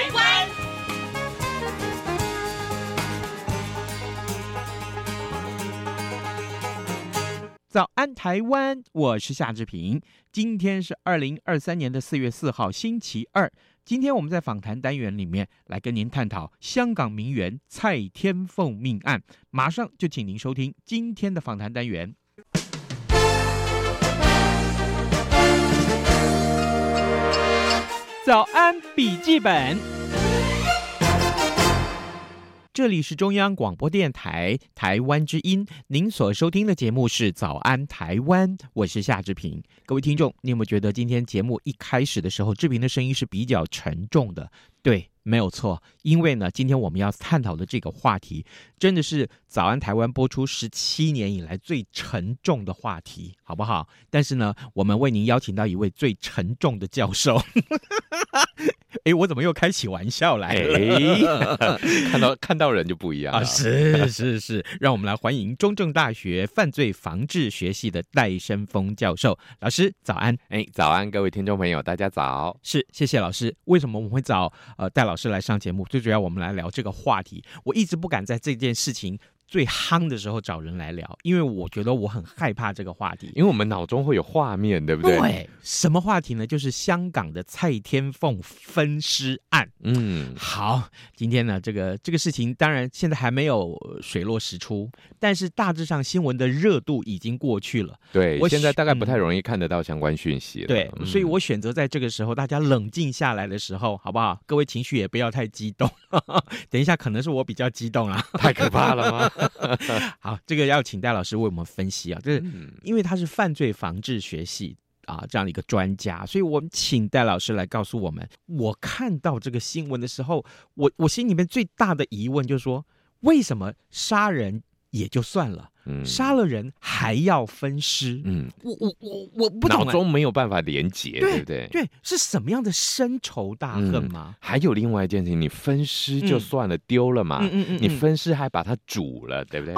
台湾》。早安台湾，我是夏志平。今天是二零二三年的四月四号，星期二。今天我们在访谈单元里面来跟您探讨香港名媛蔡天凤命案。马上就请您收听今天的访谈单元。早安笔记本，这里是中央广播电台台湾之音，您所收听的节目是《早安台湾》，我是夏志平。各位听众，你有没有觉得今天节目一开始的时候，志平的声音是比较沉重的？对。没有错，因为呢，今天我们要探讨的这个话题，真的是《早安台湾》播出十七年以来最沉重的话题，好不好？但是呢，我们为您邀请到一位最沉重的教授。哎，我怎么又开起玩笑来了？哎、看到看到人就不一样啊！是是是，让我们来欢迎中正大学犯罪防治学系的戴生峰教授老师，早安！哎，早安，各位听众朋友，大家早！是，谢谢老师。为什么我们会找呃戴老老师来上节目？最主要，我们来聊这个话题。我一直不敢在这件事情最夯的时候找人来聊，因为我觉得我很害怕这个话题，因为我们脑中会有画面，对不对？对，什么话题呢？就是香港的蔡天凤分尸案。嗯，好，今天呢，这个这个事情当然现在还没有水落石出，但是大致上新闻的热度已经过去了。对，我现在大概不太容易看得到相关讯息了。对，所以我选择在这个时候大家冷静下来的时候，好不好？各位情绪也不要太激动。等一下，可能是我比较激动啊，太可怕了吗？好，这个要请戴老师为我们分析啊，就是因为他是犯罪防治学系啊这样的一个专家，所以我们请戴老师来告诉我们。我看到这个新闻的时候，我我心里面最大的疑问就是说，为什么杀人也就算了？嗯，杀了人还要分尸，嗯，我我我我不懂，脑中没有办法连结，对不对？对，是什么样的深仇大恨吗？还有另外一件事情，你分尸就算了，丢了嘛，嗯嗯嗯，你分尸还把它煮了，对不对？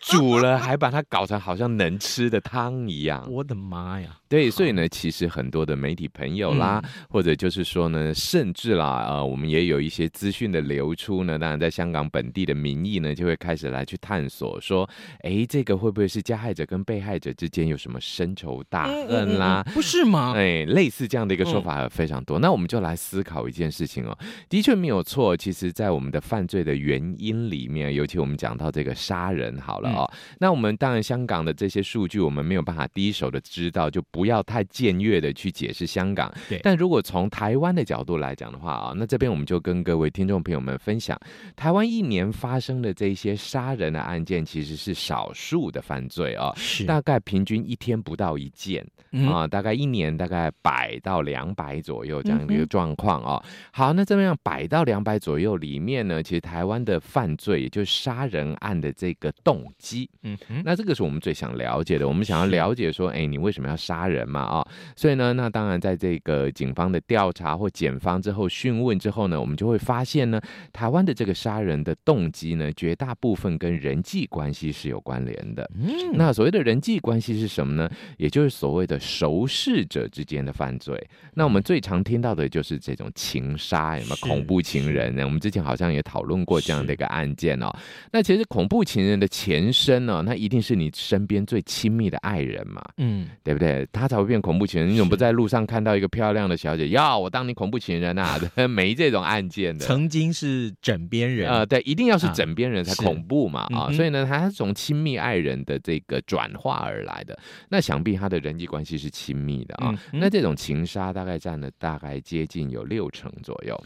煮了还把它搞成好像能吃的汤一样，我的妈呀！对，所以呢，其实很多的媒体朋友啦，或者就是说呢，甚至啦，呃，我们也有一些资讯的流出呢，当然在香港本地的民意呢，就会开始来去探索说。哎，这个会不会是加害者跟被害者之间有什么深仇大恨啦？不是吗？哎，类似这样的一个说法有非常多。那我们就来思考一件事情哦，的确没有错。其实，在我们的犯罪的原因里面，尤其我们讲到这个杀人，好了哦，那我们当然香港的这些数据，我们没有办法第一手的知道，就不要太僭越的去解释香港。对。但如果从台湾的角度来讲的话啊，那这边我们就跟各位听众朋友们分享，台湾一年发生的这些杀人的案件，其实是。少数的犯罪啊，是大概平均一天不到一件、嗯、啊，大概一年大概百到两百左右这样的一个状况啊。好，那这么样百到两百左右里面呢，其实台湾的犯罪，也就是杀人案的这个动机，嗯哼，那这个是我们最想了解的。我们想要了解说，哎，你为什么要杀人嘛？啊，所以呢，那当然在这个警方的调查或检方之后讯问之后呢，我们就会发现呢，台湾的这个杀人的动机呢，绝大部分跟人际关系是有关联的，嗯，那所谓的人际关系是什么呢？也就是所谓的熟识者之间的犯罪。那我们最常听到的就是这种情杀，有没有恐怖情人呢？我们之前好像也讨论过这样的一个案件哦。那其实恐怖情人的前身呢，那一定是你身边最亲密的爱人嘛，嗯，对不对？他才会变恐怖情人。你怎么不在路上看到一个漂亮的小姐，要我当你恐怖情人啊？没这种案件的。曾经是枕边人啊，呃，对，一定要是枕边人才恐怖嘛啊，嗯，所以呢，他是从。亲密爱人的这个转化而来的，那想必他的人际关系是亲密的啊。那这种情杀大概占了大概接近有六成左右。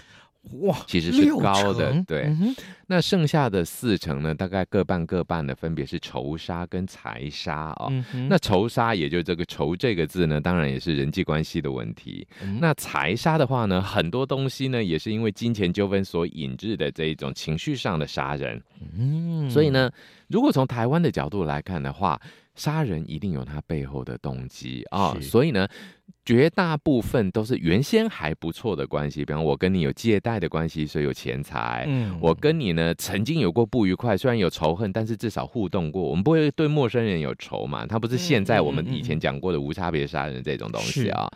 哇，其实是高的，对。嗯、那剩下的四成呢，大概各半各半的，分别是仇杀跟财杀哦。嗯、那仇杀，也就这个仇这个字呢，当然也是人际关系的问题。嗯、那财杀的话呢，很多东西呢，也是因为金钱纠纷所引致的这一种情绪上的杀人。嗯，所以呢，如果从台湾的角度来看的话，杀人一定有他背后的动机啊、哦。所以呢。绝大部分都是原先还不错的关系，比方我跟你有借贷的关系，所以有钱财。嗯，我跟你呢曾经有过不愉快，虽然有仇恨，但是至少互动过。我们不会对陌生人有仇嘛？他不是现在我们以前讲过的无差别杀人这种东西啊。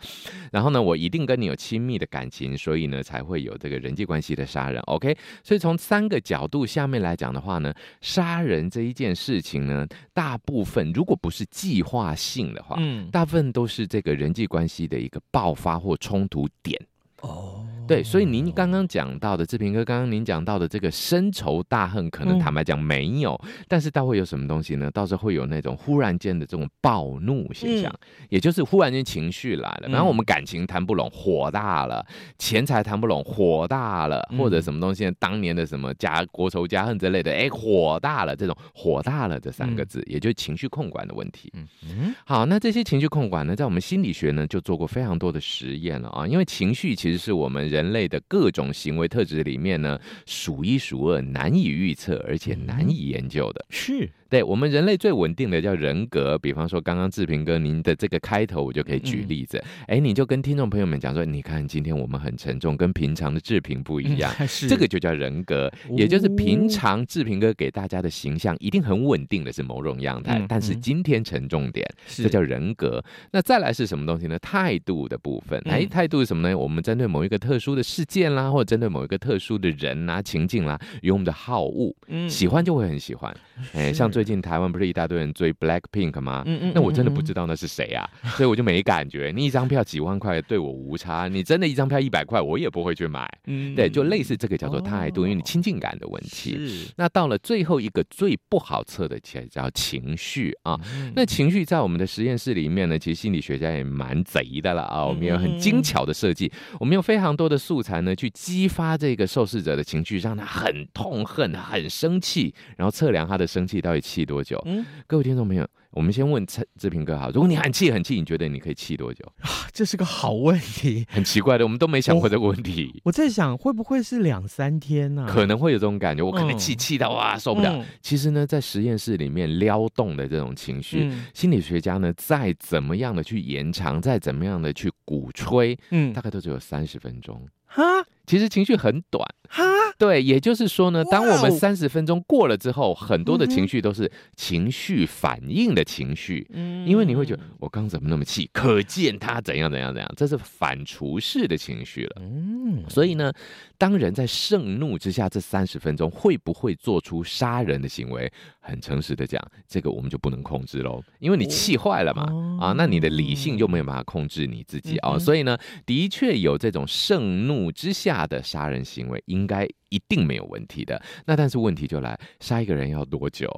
然后呢，我一定跟你有亲密的感情，所以呢才会有这个人际关系的杀人。OK，所以从三个角度下面来讲的话呢，杀人这一件事情呢，大部分如果不是计划性的话，嗯，大部分都是这个人际关关系的一个爆发或冲突点哦。对，所以您刚刚讲到的志平哥，刚刚您讲到的这个深仇大恨，可能坦白讲没有，嗯、但是倒会有什么东西呢？倒是会有那种忽然间的这种暴怒现象，嗯、也就是忽然间情绪来了，然后我们感情谈不拢，火大了；钱财谈不拢，火大了，或者什么东西，当年的什么家国仇家恨之类的，哎，火大了，这种火大了这三个字，嗯、也就是情绪控管的问题。嗯嗯，好，那这些情绪控管呢，在我们心理学呢，就做过非常多的实验了啊，因为情绪其实是我们人。人类的各种行为特质里面呢，数一数二难以预测，而且难以研究的。是。对，我们人类最稳定的叫人格，比方说刚刚志平哥您的这个开头，我就可以举例子。哎、嗯，你就跟听众朋友们讲说，你看今天我们很沉重，跟平常的志平不一样，嗯、这个就叫人格，也就是平常志平哥给大家的形象一定很稳定的是某种样态，嗯、但是今天沉重点，这、嗯、叫人格。那再来是什么东西呢？态度的部分。哎，态度是什么呢？我们针对某一个特殊的事件啦，或者针对某一个特殊的人啊、情境啦，有我们的好恶，嗯，喜欢就会很喜欢。哎，像最近台湾不是一大堆人追 Black Pink 吗？嗯嗯，那我真的不知道那是谁啊，所以我就没感觉。你一张票几万块对我无差，你真的一张票一百块，我也不会去买。嗯，对，就类似这个叫做态度，因为你亲近感的问题。是。那到了最后一个最不好测的，其实叫情绪啊。那情绪在我们的实验室里面呢，其实心理学家也蛮贼的了啊。我们有很精巧的设计，我们用非常多的素材呢，去激发这个受试者的情绪，让他很痛恨、很生气，然后测量他的生气到底气多久。嗯，各位听众朋友，我们先问志志平哥哈，如果你很气很气，你觉得你可以气多久啊？这是个好问题，很奇怪的，我们都没想过这个问题。我，我在想，会不会是两三天呢？啊？可能会有这种感觉，我可能气气到哇受不了。嗯、其实呢，在实验室里面撩动的这种情绪，嗯、心理学家呢再怎么样的去延长，再怎么样的去鼓吹，嗯，大概都只有三十分钟。哈，其实情绪很短。哈，对，也就是说呢，当我们三十分钟过了之后，很多的情绪都是情绪反应的情绪。嗯，因为你会觉得我刚怎么那么气，可见他怎样怎样怎样，这是反刍式的情绪了。嗯，所以呢，当人在盛怒之下，这三十分钟会不会做出杀人的行为？很诚实的讲，这个我们就不能控制喽，因为你气坏了嘛，啊，那你的理性就没有办法控制你自己啊，所以呢，的确有这种盛怒母之下的杀人行为，应该一定没有问题的。那但是问题就来，杀一个人要多久？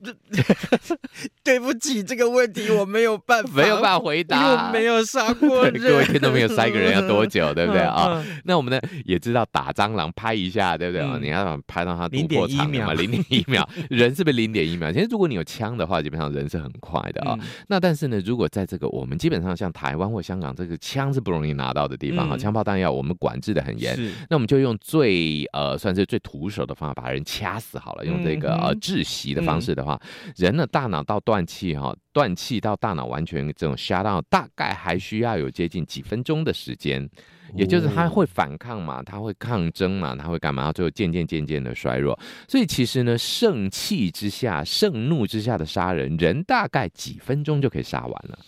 对不起，这个问题我没有办法，没有办法回答。我没有杀过人，各位听众朋友，杀一个人要多久，对不对啊？那我们呢也知道打蟑螂拍一下，对不对啊？你要拍到它突破场嘛，零点一秒，人是不是零点一秒？其实如果你有枪的话，基本上人是很快的啊。那但是呢，如果在这个我们基本上像台湾或香港这个枪是不容易拿到的地方啊，枪炮弹药我们管制的很严，那我们就用最呃算是最徒手的方法把人掐死好了，用这个呃窒息的方式的话。人的大脑到断气哈，断气到大脑完全这种 shut down，大概还需要有接近几分钟的时间，也就是他会反抗嘛，他会抗争嘛，他会干嘛？最后渐渐渐渐的衰弱。所以其实呢，盛气之下、盛怒之下的杀人，人大概几分钟就可以杀完了。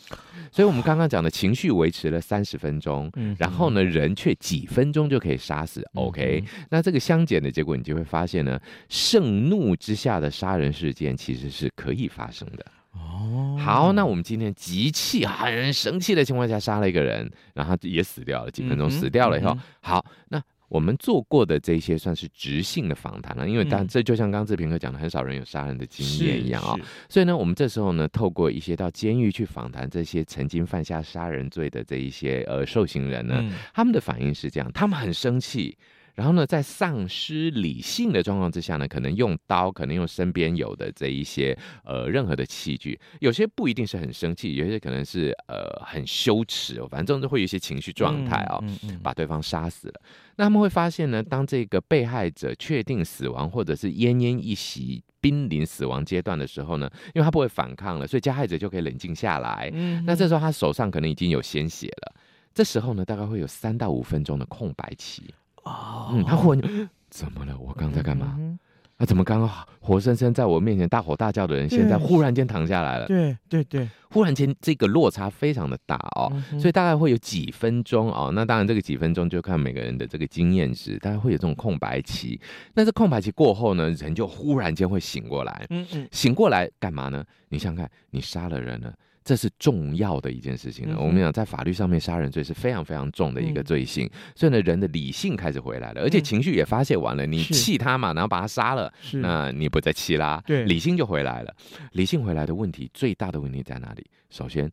所以，我们刚刚讲的情绪维持了三十分钟，嗯、然后呢，人却几分钟就可以杀死。OK，、那这个相减的结果，你就会发现呢，盛怒之下的杀人事件其实是可以发生的。哦，好，那我们今天急气、很生气的情况下杀了一个人，然后也死掉了，几分钟死掉了以后，好，那。我们做过的这些算是直性的访谈了，因为当这就像刚刚志平哥讲的，很少人有杀人的经验一样啊、哦，所以呢，我们这时候呢，透过一些到监狱去访谈这些曾经犯下杀人罪的这一些呃受刑人呢，嗯、他们的反应是这样，他们很生气。然后呢，在丧失理性的状况之下呢，可能用刀，可能用身边有的这一些呃任何的器具，有些不一定是很生气，有些可能是呃很羞耻，反正都会有一些情绪状态啊，嗯嗯嗯、把对方杀死了。那他们会发现呢，当这个被害者确定死亡，或者是奄奄一息、濒临死亡阶段的时候呢，因为他不会反抗了，所以加害者就可以冷静下来。嗯，那这时候他手上可能已经有鲜血了，这时候呢，大概会有三到五分钟的空白期。哦，嗯，他忽然 怎么了？我刚在干嘛？嗯他怎么刚刚活生生在我面前大吼大叫的人，现在忽然间躺下来了？对对对，忽然间这个落差非常的大哦，嗯、所以大概会有几分钟哦。那当然，这个几分钟就看每个人的这个经验值，大概会有这种空白期。那这空白期过后呢，人就忽然间会醒过来。嗯嗯，醒过来干嘛呢？你想想看，你杀了人了。这是重要的一件事情了。嗯、我们讲，在法律上面，杀人罪是非常非常重的一个罪行。嗯、所以呢，人的理性开始回来了，而且情绪也发泄完了。嗯、你气他嘛，然后把他杀了，那你不再气啦，对，理性就回来了。理性回来的问题，最大的问题在哪里？首先，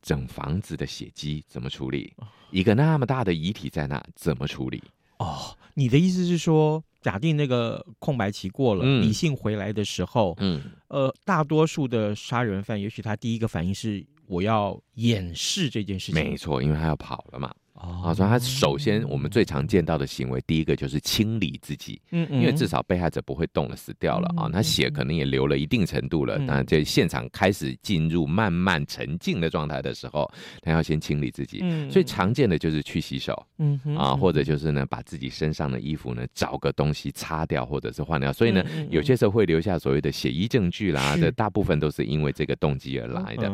整房子的血迹怎么处理？一个那么大的遗体在那，怎么处理？哦，你的意思是说？假定那个空白期过了，嗯、理性回来的时候，嗯，呃，大多数的杀人犯，也许他第一个反应是我要掩饰这件事情，没错，因为他要跑了嘛。啊，所以他首先我们最常见到的行为，第一个就是清理自己，嗯，因为至少被害者不会动了，死掉了啊，那血可能也流了一定程度了，那这现场开始进入慢慢沉静的状态的时候，他要先清理自己，所以常见的就是去洗手，嗯啊，或者就是呢把自己身上的衣服呢找个东西擦掉，或者是换掉，所以呢有些时候会留下所谓的血衣证据啦，这大部分都是因为这个动机而来的。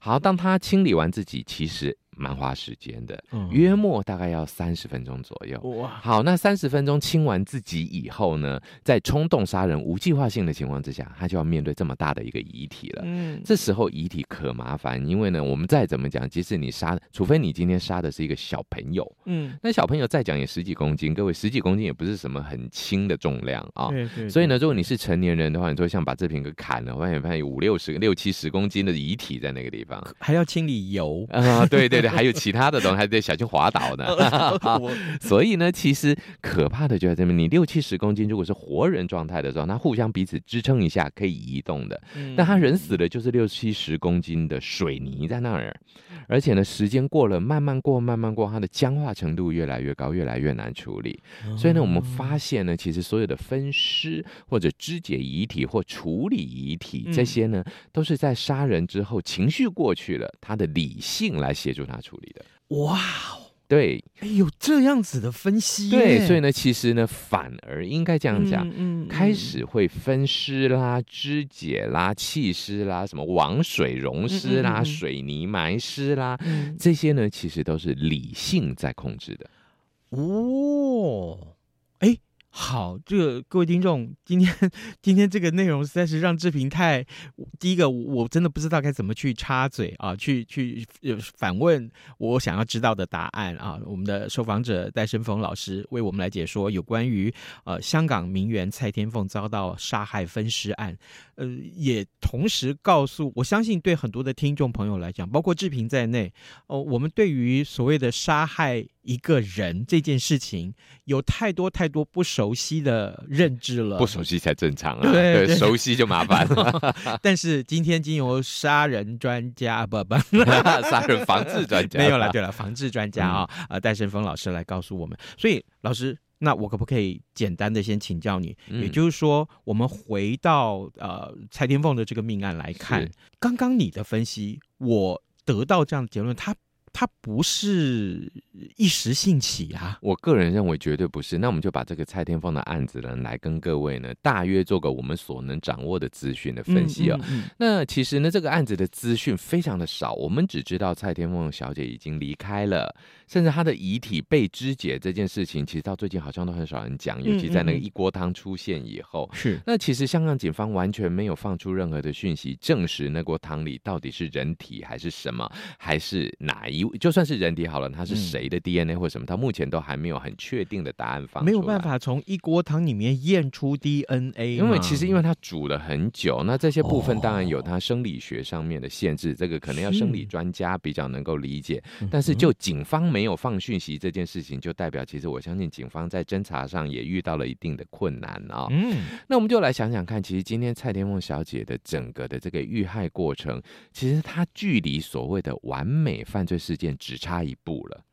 好，当他清理完自己，其实。蛮花时间的，约莫大概要三十分钟左右。哇，好，那三十分钟清完自己以后呢，在冲动杀人、无计划性的情况之下，他就要面对这么大的一个遗体了。嗯，这时候遗体可麻烦，因为呢，我们再怎么讲，即使你杀，除非你今天杀的是一个小朋友，嗯，那小朋友再讲也十几公斤，各位十几公斤也不是什么很轻的重量啊。对对。所以呢，如果你是成年人的话，你就会像把这瓶给砍了，发现发现有五六十个、六七十公斤的遗体在那个地方，还要清理油啊，对对对。还有其他的东西，还得小心滑倒呢。所以呢，其实可怕的就在这边。你六七十公斤，如果是活人状态的时候，那互相彼此支撑一下，可以移动的。但他人死了，就是六七十公斤的水泥在那儿，而且呢，时间过了，慢慢过，慢慢过，它的僵化程度越来越高，越来越难处理。所以呢，我们发现呢，其实所有的分尸或者肢解遗体或处理遗体这些呢，都是在杀人之后，情绪过去了，他的理性来。协助他处理的，哇，对，哎，有这样子的分析，对，所以呢，其实呢，反而应该这样讲，嗯，嗯，开始会分尸啦、肢解啦、弃尸啦、什么往水溶尸啦、嗯嗯嗯水泥埋尸啦，嗯、这些呢，其实都是理性在控制的，哦，哎。好，这个各位听众，今天今天这个内容实在是让志平太，第一个我真的不知道该怎么去插嘴啊，去去反问我想要知道的答案啊。我们的受访者戴伸峰老师为我们来解说有关于呃香港名媛蔡天凤遭到杀害分尸案，呃，也同时告诉我相信对很多的听众朋友来讲，包括志平在内，哦、我们对于所谓的杀害。一个人这件事情有太多太多不熟悉的认知了，不熟悉才正常啊，对，对，熟悉就麻烦了。但是今天经由杀人专家不不，杀人防治专家没有了，对了，防治专家啊、哦，呃，戴胜峰老师来告诉我们。所以老师，那我可不可以简单的先请教你？嗯、也就是说，我们回到呃蔡天凤的这个命案来看，是刚刚你的分析，我得到这样的结论，他。他不是一时兴起啊，我个人认为绝对不是。那我们就把这个蔡天凤的案子呢，来跟各位呢，大约做个我们所能掌握的资讯的分析啊、哦。嗯嗯嗯、那其实呢，这个案子的资讯非常的少，我们只知道蔡天凤小姐已经离开了，甚至他的遗体被肢解这件事情，其实到最近好像都很少人讲，尤其在那个一锅汤出现以后。是、嗯。嗯、那其实香港警方完全没有放出任何的讯息，证实那锅汤里到底是人体还是什么，还是哪一。就算是人体好了，他是谁的 DNA 或什么，他目前都还没有很确定的答案放出来，没有办法从一锅汤里面验出 DNA，因为其实因为它煮了很久，那这些部分当然有它生理学上面的限制，这个可能要生理专家比较能够理解。但是就警方没没有放讯息这件事情，就代表其实我相信警方在侦查上也遇到了一定的困难啊、哦。嗯，那我们就来想想看，其实今天蔡天凤小姐的整个的这个遇害过程，其实她距离所谓的完美犯罪事件只差一步了。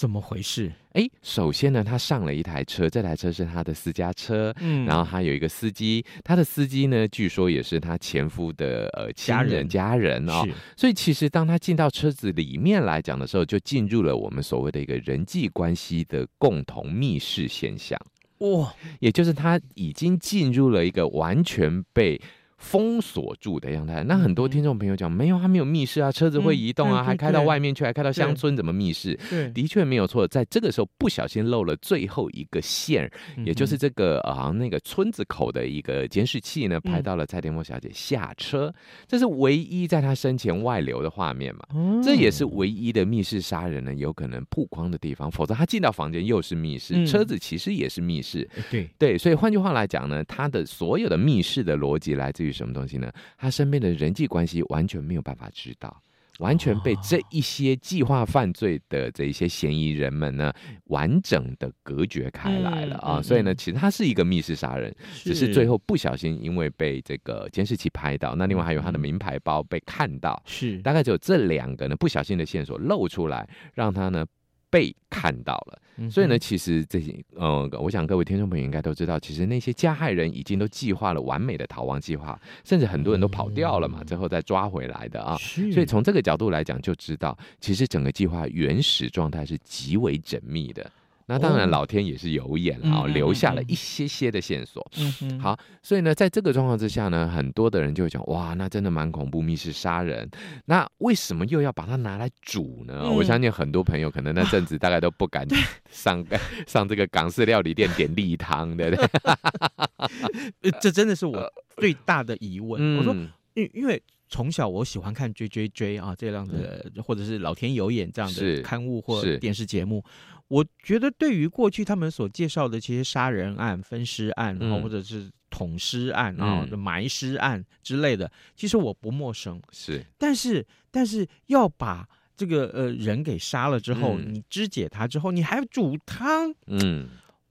怎么回事？哎，首先呢，他上了一台车，这台车是他的私家车，嗯，然后他有一个司机，他的司机呢，据说也是他前夫的呃家人。家人哦，所以其实当他进到车子里面来讲的时候，就进入了我们所谓的一个人际关系的共同密室现象，哇，也就是他已经进入了一个完全被。封锁住的样态，那很多听众朋友讲、嗯、没有，他没有密室啊，车子会移动啊，嗯、还开到外面去，还开到乡村，怎么密室？对，的确没有错，在这个时候不小心漏了最后一个线，嗯、也就是这个啊那个村子口的一个监视器呢，拍到了蔡天凤小姐下车，嗯、这是唯一在她生前外流的画面嘛？嗯、这也是唯一的密室杀人呢有可能曝光的地方，否则他进到房间又是密室，嗯、车子其实也是密室，对。对，所以换句话来讲呢，他的所有的密室的逻辑来自于。什么东西呢？他身边的人际关系完全没有办法知道，完全被这一些计划犯罪的这一些嫌疑人们呢，完整的隔绝开来了啊！所以呢，其实他是一个密室杀人，只是最后不小心因为被这个监视器拍到，那另外还有他的名牌包被看到，是大概只有这两个呢不小心的线索露出来，让他呢。被看到了，所以呢，其实这些，呃，我想各位听众朋友应该都知道，其实那些加害人已经都计划了完美的逃亡计划，甚至很多人都跑掉了嘛，最后再抓回来的啊。所以从这个角度来讲，就知道其实整个计划原始状态是极为缜密的。那当然，老天也是有眼啊，留下了一些些的线索。嗯嗯。好，所以呢，在这个状况之下呢，很多的人就会讲，哇，那真的蛮恐怖，密室杀人。那为什么又要把它拿来煮呢？嗯、我相信很多朋友可能那阵子大概都不敢上 上这个港式料理店点例汤，对不对？这真的是我最大的疑问。嗯、我说，因因为从小我喜欢看追追追啊这样的，嗯、或者是老天有眼这样的刊物或电视节目。我觉得，对于过去他们所介绍的这些杀人案、分尸案，然后或者是捅尸案啊、嗯、埋尸案之类的，其实我不陌生。是，但是但是要把这个呃人给杀了之后，嗯、你肢解他之后，你还煮汤？嗯，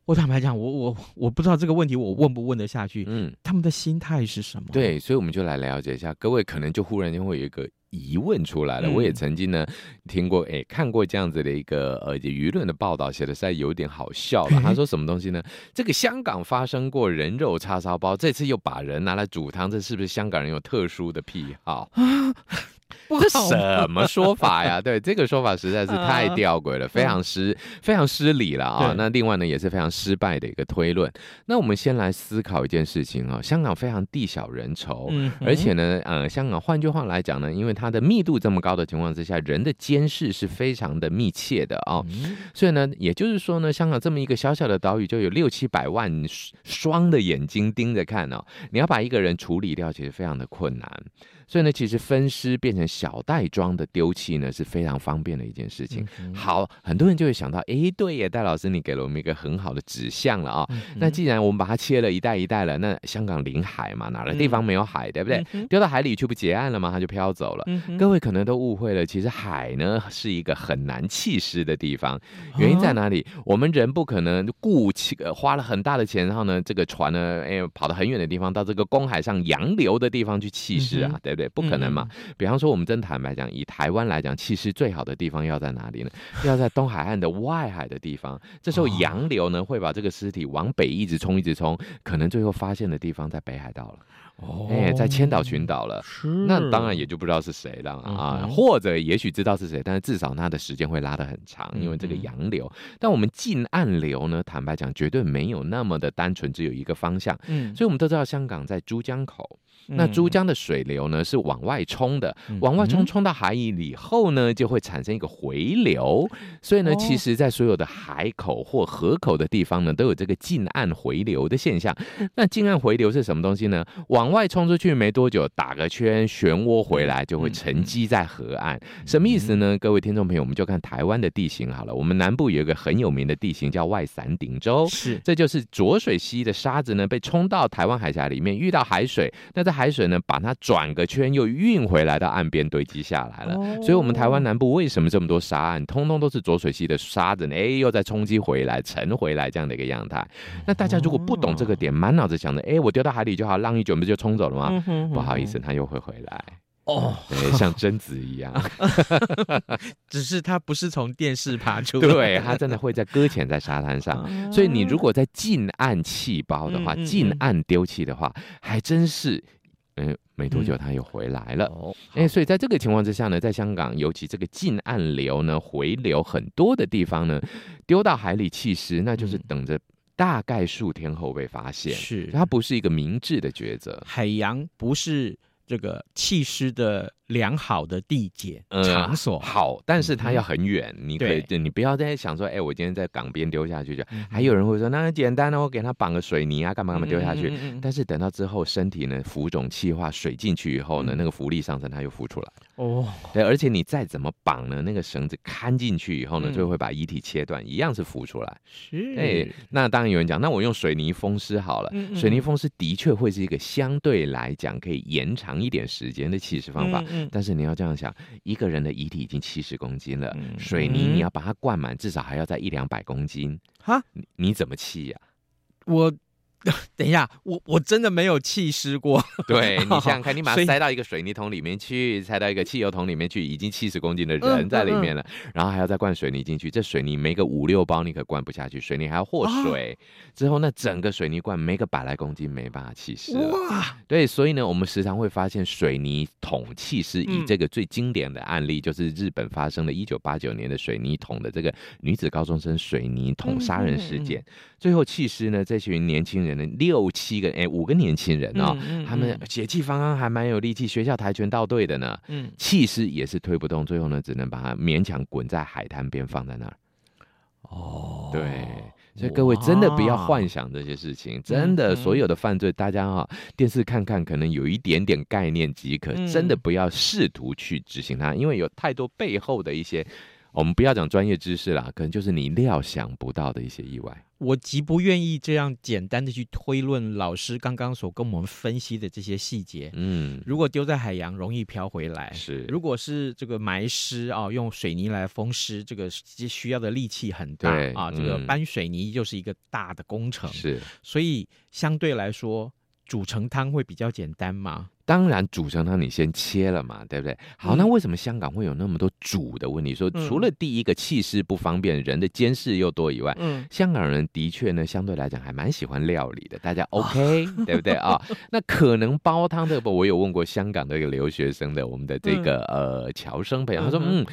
我坦白讲，我我我不知道这个问题，我问不问得下去？嗯，他们的心态是什么？对，所以我们就来了解一下。各位可能就忽然间会有一个。疑问出来了，嗯、我也曾经呢听过，哎，看过这样子的一个呃舆论的报道，写的实在有点好笑了。他说什么东西呢？这个香港发生过人肉叉烧包，这次又把人拿来煮汤，这是不是香港人有特殊的癖好？啊这什么说法呀？对，这个说法实在是太吊诡了，非常失非常失礼了啊！那另外呢，也是非常失败的一个推论。那我们先来思考一件事情啊，香港非常地小人稠，而且呢，呃，香港换句话来讲呢，因为它的密度这么高的情况之下，人的监视是非常的密切的啊，所以呢，也就是说呢，香港这么一个小小的岛屿，就有六七百万双的眼睛盯着看哦，你要把一个人处理掉，其实非常的困难。所以呢，其实分尸变成小袋装的丢弃呢，是非常方便的一件事情。嗯、好，很多人就会想到，哎，对耶，戴老师，你给了我们一个很好的指向了啊、哦。嗯、那既然我们把它切了一袋一袋了，那香港临海嘛，哪个地方没有海，嗯、对不对？丢到海里去不结案了吗？它就飘走了。嗯、各位可能都误会了，其实海呢是一个很难弃尸的地方。原因在哪里？哦、我们人不可能雇呃花了很大的钱，然后呢，这个船呢，哎，跑到很远的地方，到这个公海上洋流的地方去弃尸啊，嗯、对不对？对，不可能嘛。嗯、比方说，我们真坦白讲，以台湾来讲，气势最好的地方要在哪里呢？要在东海岸的外海的地方。这时候洋流呢，会把这个尸体往北一直冲，一直冲，可能最后发现的地方在北海道了。哦，哎，在千岛群岛了。是，那当然也就不知道是谁了啊，嗯、或者也许知道是谁，但是至少它的时间会拉得很长，因为这个洋流。嗯、但我们近岸流呢，坦白讲，绝对没有那么的单纯，只有一个方向。嗯，所以我们都知道，香港在珠江口。那珠江的水流呢，是往外冲的，往外冲，冲到海里以后呢，就会产生一个回流。所以呢，其实，在所有的海口或河口的地方呢，都有这个近岸回流的现象。那近岸回流是什么东西呢？往外冲出去没多久，打个圈，漩涡回来，就会沉积在河岸。什么意思呢？各位听众朋友，我们就看台湾的地形好了。我们南部有一个很有名的地形叫外伞顶洲，是，这就是浊水溪的沙子呢，被冲到台湾海峡里面，遇到海水，那在海水呢，把它转个圈又运回来到岸边堆积下来了。哦、所以，我们台湾南部为什么这么多沙岸，通通都是浊水溪的沙子呢？哎，又再冲击回来、沉回来这样的一个样态。那大家如果不懂这个点，满脑子想着，哎，我丢到海里就好，浪一卷不就冲走了吗？嗯哼嗯哼，不好意思，它又会回来。哦，像贞子一样，只是它不是从电视爬出来，对，它真的会在搁浅在沙滩上。所以你如果在近岸弃包的话，近岸丢弃的话，还真是，嗯，没多久他又回来了。哎，所以在这个情况之下呢，在香港，尤其这个近岸流呢回流很多的地方呢，丢到海里弃尸，那就是等着大概数天后被发现。是，它不是一个明智的抉择。海洋不是。这个弃尸的良好的地点场所、呃、好，但是它要很远。嗯、你可以，你不要再想说，哎，我今天在港边丢下去就。嗯、还有人会说，那很简单哦，我给他绑个水泥啊，干嘛干嘛丢下去。嗯嗯嗯、但是等到之后身体呢浮肿气化，水进去以后呢，嗯、那个浮力上升，它又浮出来。哦，对，而且你再怎么绑呢，那个绳子看进去以后呢，就、会把遗体切断，一样是浮出来。是，哎，那当然有人讲，那我用水泥封尸好了。嗯嗯、水泥封尸的确会是一个相对来讲可以延长一点时间的起尸方法。嗯嗯、但是你要这样想，一个人的遗体已经七十公斤了，嗯、水泥你要把它灌满，至少还要在一两百公斤。哈，你你怎么气呀、啊？我。等一下，我我真的没有弃尸过。对，你想想看，你把它塞到一个水泥桶里面去，塞到一个汽油桶里面去，已经七十公斤的人在里面了，嗯嗯嗯、然后还要再灌水泥进去，这水泥没个五六包你可灌不下去，水泥还要和水，啊、之后那整个水泥罐没个百来公斤没办法弃尸了。哇，对，所以呢，我们时常会发现水泥桶弃尸，以这个最经典的案例，嗯、就是日本发生的一九八九年的水泥桶的这个女子高中生水泥桶杀人事件，最后弃尸呢，这群年轻人。六七个哎，五个年轻人啊、哦，嗯嗯、他们血气方刚，还蛮有力气，学校跆拳道队的呢。嗯，气势也是推不动，最后呢，只能把它勉强滚在海滩边放在那儿。哦，对，所以各位真的不要幻想这些事情，真的所有的犯罪，大家哈、哦、电视看看，可能有一点点概念即可，嗯、真的不要试图去执行它，因为有太多背后的一些。我们不要讲专业知识啦，可能就是你料想不到的一些意外。我极不愿意这样简单的去推论老师刚刚所跟我们分析的这些细节。嗯，如果丢在海洋容易漂回来，是；如果是这个埋尸啊，用水泥来封尸，这个需要的力气很大对啊。这个搬水泥就是一个大的工程，是。所以相对来说，煮成汤会比较简单吗？当然，煮成汤你先切了嘛，对不对？好，那为什么香港会有那么多煮的问题？说除了第一个气势不方便，人的监视又多以外，嗯，香港人的确呢，相对来讲还蛮喜欢料理的，大家 OK，对不对啊？那可能煲汤这个，我有问过香港的一个留学生的，我们的这个呃侨生朋友，他说嗯。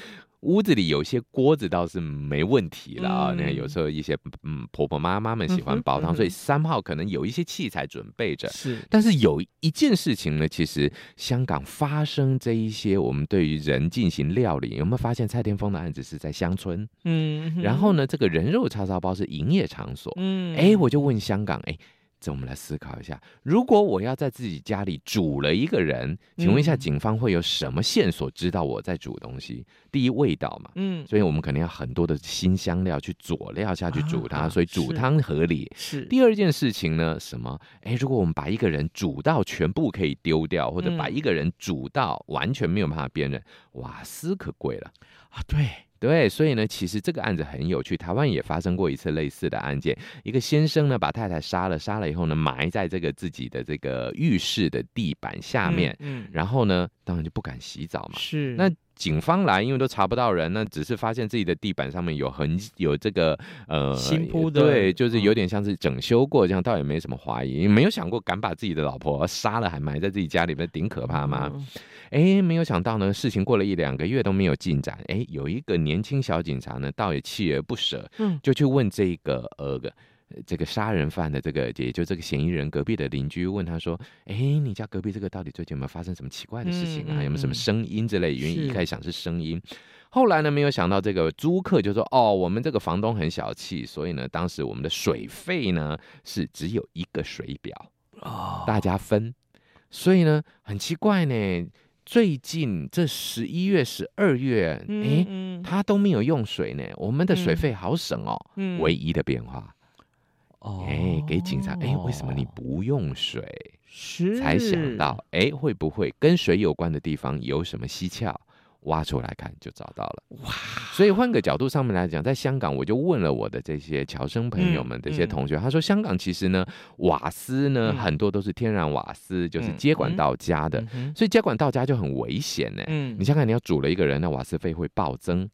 屋子里有些锅子倒是没问题了啊，那、嗯、有时候一些嗯婆婆妈妈们喜欢煲汤，所以三号可能有一些器材准备着。是，但是有一件事情呢，其实香港发生这一些我们对于人进行料理，有没有发现蔡天峰的案子是在乡村？嗯，然后呢，这个人肉叉烧包是营业场所。嗯，哎，我就问香港，哎。这我们来思考一下，如果我要在自己家里煮了一个人，请问一下，警方会有什么线索知道我在煮东西？第一，味道嘛，嗯，所以我们肯定要很多的新香料去佐料下去煮它，啊、所以煮汤合理。是。第二件事情呢，什么？哎，如果我们把一个人煮到全部可以丢掉，或者把一个人煮到完全没有办法辨认，瓦斯可贵了啊！对。对，所以呢，其实这个案子很有趣。台湾也发生过一次类似的案件，一个先生呢把太太杀了，杀了以后呢埋在这个自己的这个浴室的地板下面，嗯，嗯然后呢，当然就不敢洗澡嘛。是，那警方来，因为都查不到人，那只是发现自己的地板上面有痕，有这个呃新铺的，对，就是有点像是整修过这样，倒也没什么怀疑，没有想过敢把自己的老婆杀了还埋在自己家里面，顶可怕吗？嗯哎，没有想到呢，事情过了一两个月都没有进展。哎，有一个年轻小警察呢，倒也锲而不舍，嗯，就去问这个呃这个杀人犯的这个，也就这个嫌疑人隔壁的邻居，问他说：“哎，你家隔壁这个到底最近有没有发生什么奇怪的事情啊？嗯、有没有什么声音之类？”原因一开始想是声音，后来呢，没有想到这个租客就说：“哦，我们这个房东很小气，所以呢，当时我们的水费呢是只有一个水表，哦，大家分，所以呢很奇怪呢。”最近这十一月、十二月，哎、嗯，他都没有用水呢。我们的水费好省哦。嗯、唯一的变化，哎、哦，给警察，哎，为什么你不用水？是才想到，哎，会不会跟水有关的地方有什么蹊跷？挖出来看就找到了哇！所以换个角度上面来讲，在香港我就问了我的这些侨生朋友们、这些同学，他说香港其实呢，瓦斯呢很多都是天然瓦斯，就是接管到家的，所以接管到家就很危险呢。嗯，你想想，你要煮了一个人，那瓦斯费会暴增，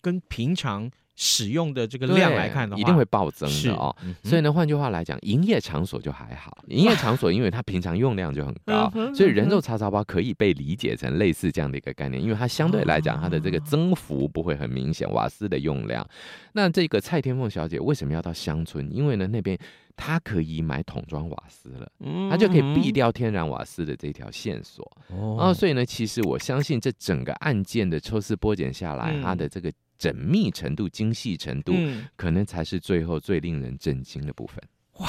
跟平常。使用的这个量来看的话，一定会暴增的哦。嗯、所以呢，换句话来讲，营业场所就还好。营业场所因为它平常用量就很高，所以人肉叉烧包可以被理解成类似这样的一个概念，因为它相对来讲它的这个增幅不会很明显。瓦斯的用量，那这个蔡天凤小姐为什么要到乡村？因为呢，那边她可以买桶装瓦斯了，她就可以避掉天然瓦斯的这条线索。哦，所以呢，其实我相信这整个案件的抽丝剥茧下来，它的这个。缜密程度、精细程度，嗯，可能才是最后最令人震惊的部分。哇，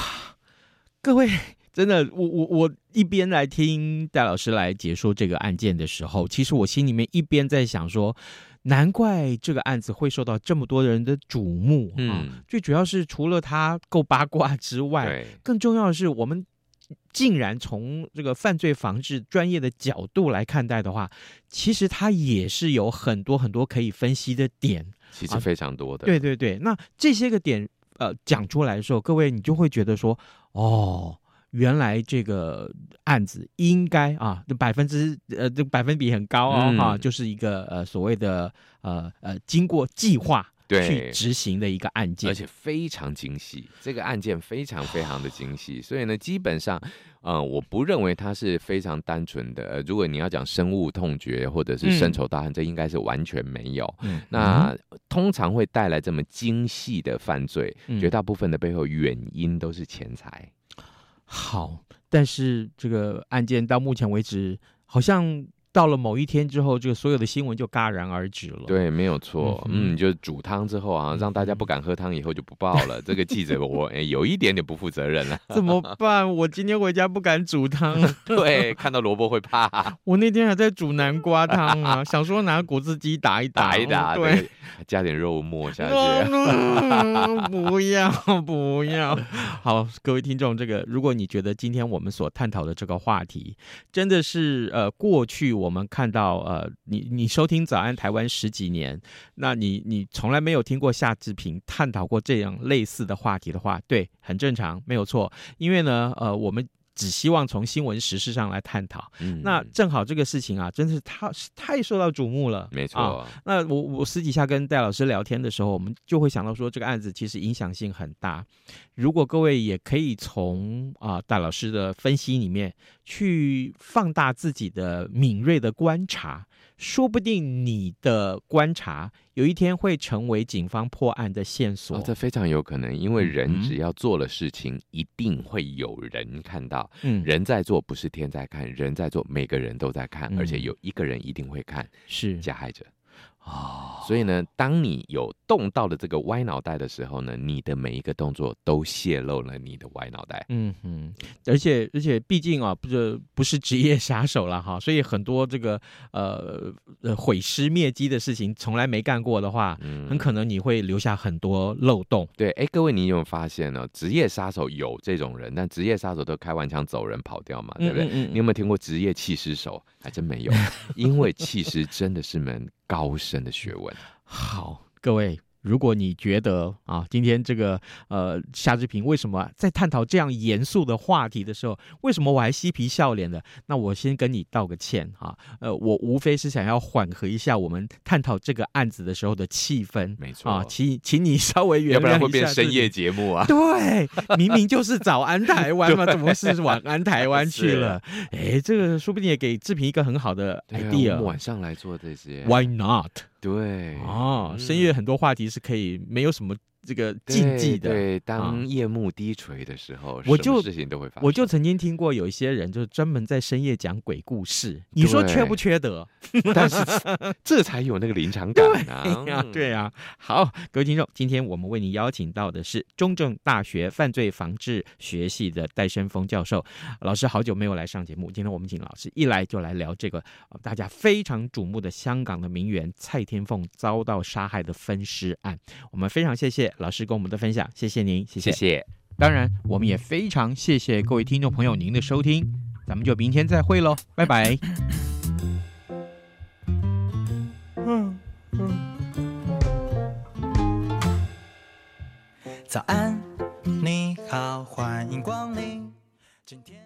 各位，真的，我我我一边来听戴老师来解说这个案件的时候，其实我心里面一边在想说，难怪这个案子会受到这么多人的瞩目。嗯，啊，最主要是除了他够八卦之外，更重要的是我们。竟然从这个犯罪防治专业的角度来看待的话，其实它也是有很多很多可以分析的点，其实非常多的。啊、对对对，那这些个点呃讲出来的时候，各位你就会觉得说，哦，原来这个案子应该啊，百分之呃这百分比很高哦哈、嗯啊，就是一个呃所谓的呃呃经过计划。去执行的一个案件，而且非常精细。这个案件非常非常的精细，所以呢，基本上，呃，我不认为它是非常单纯的。呃，如果你要讲深恶痛绝或者是深仇大恨，嗯、这应该是完全没有。嗯、那通常会带来这么精细的犯罪，嗯、绝大部分的背后原因都是钱财。好，但是这个案件到目前为止，好像。到了某一天之后，这个所有的新闻就戛然而止了。对，没有错。嗯，嗯，就煮汤之后啊，让大家不敢喝汤，以后就不报了。这个记者我哎，有一点点不负责任了。怎么办？我今天回家不敢煮汤。对，看到萝卜会怕。我那天还在煮南瓜汤啊，想说拿果汁机打一打，打一打，对，加点肉末下去。不要不要。好，各位听众，这个如果你觉得今天我们所探讨的这个话题真的是呃过去。我们看到，呃，你你收听早安台湾十几年，那你你从来没有听过夏志平探讨过这样类似的话题的话，对，很正常，没有错，因为呢，呃，我们。只希望从新闻时事上来探讨，嗯、那正好这个事情啊，真的是太太受到瞩目了。没错、啊，那我我私底下跟戴老师聊天的时候，我们就会想到说，这个案子其实影响性很大。如果各位也可以从啊戴老师的分析里面去放大自己的敏锐的观察。说不定你的观察有一天会成为警方破案的线索。哦，这非常有可能，因为人只要做了事情，嗯、一定会有人看到。嗯，人在做不是天在看，人在做，每个人都在看，嗯、而且有一个人一定会看，是加害者。哦，所以呢，当你有动到了这个歪脑袋的时候呢，你的每一个动作都泄露了你的歪脑袋。嗯哼，而且而且，毕竟啊，不是不是职业杀手了哈，所以很多这个呃呃毁尸灭迹的事情，从来没干过的话，嗯，很可能你会留下很多漏洞。对，哎，各位，你有没有发现呢？职业杀手有这种人，但职业杀手都开完枪走人跑掉嘛，对不对？嗯，嗯，嗯，你有没有听过职业弃尸手？还真没有，因为弃尸真的是门高深的学问。好，各位。如果你觉得啊，今天这个呃夏志平为什么在探讨这样严肃的话题的时候，为什么我还嬉皮笑脸的？那我先跟你道个歉哈。呃，我无非是想要缓和一下我们探讨这个案子的时候的气氛。没错啊，请请你稍微原谅一下，要不然会变深夜节目啊。对，明明就是早安台湾嘛，怎么是晚安台湾去了？哎 是，这个说不定也给志平一个很好的 idea。啊、晚上来做这些，Why not？对。哦，深夜很多话题是可以没有什么这个禁忌的。对，当夜幕低垂的时候，我就事情都会发生。我就曾经听过有一些人就是专门在深夜讲鬼故事，你说缺不缺德？但是这才有那个临场感啊！对啊，好，各位听众，今天我们为您邀请到的是中正大学犯罪防治学系的戴生峰教授老师，好久没有来上节目，今天我们请老师一来就来聊这个大家非常瞩目的香港的名媛蔡天。天凤遭到杀害的分尸案，我们非常谢谢老师跟我们的分享谢谢您谢谢。当然我们也非常谢谢各位听众朋友您的收听咱们就明天再会喽拜拜。嗯嗯早安你好欢迎光临今天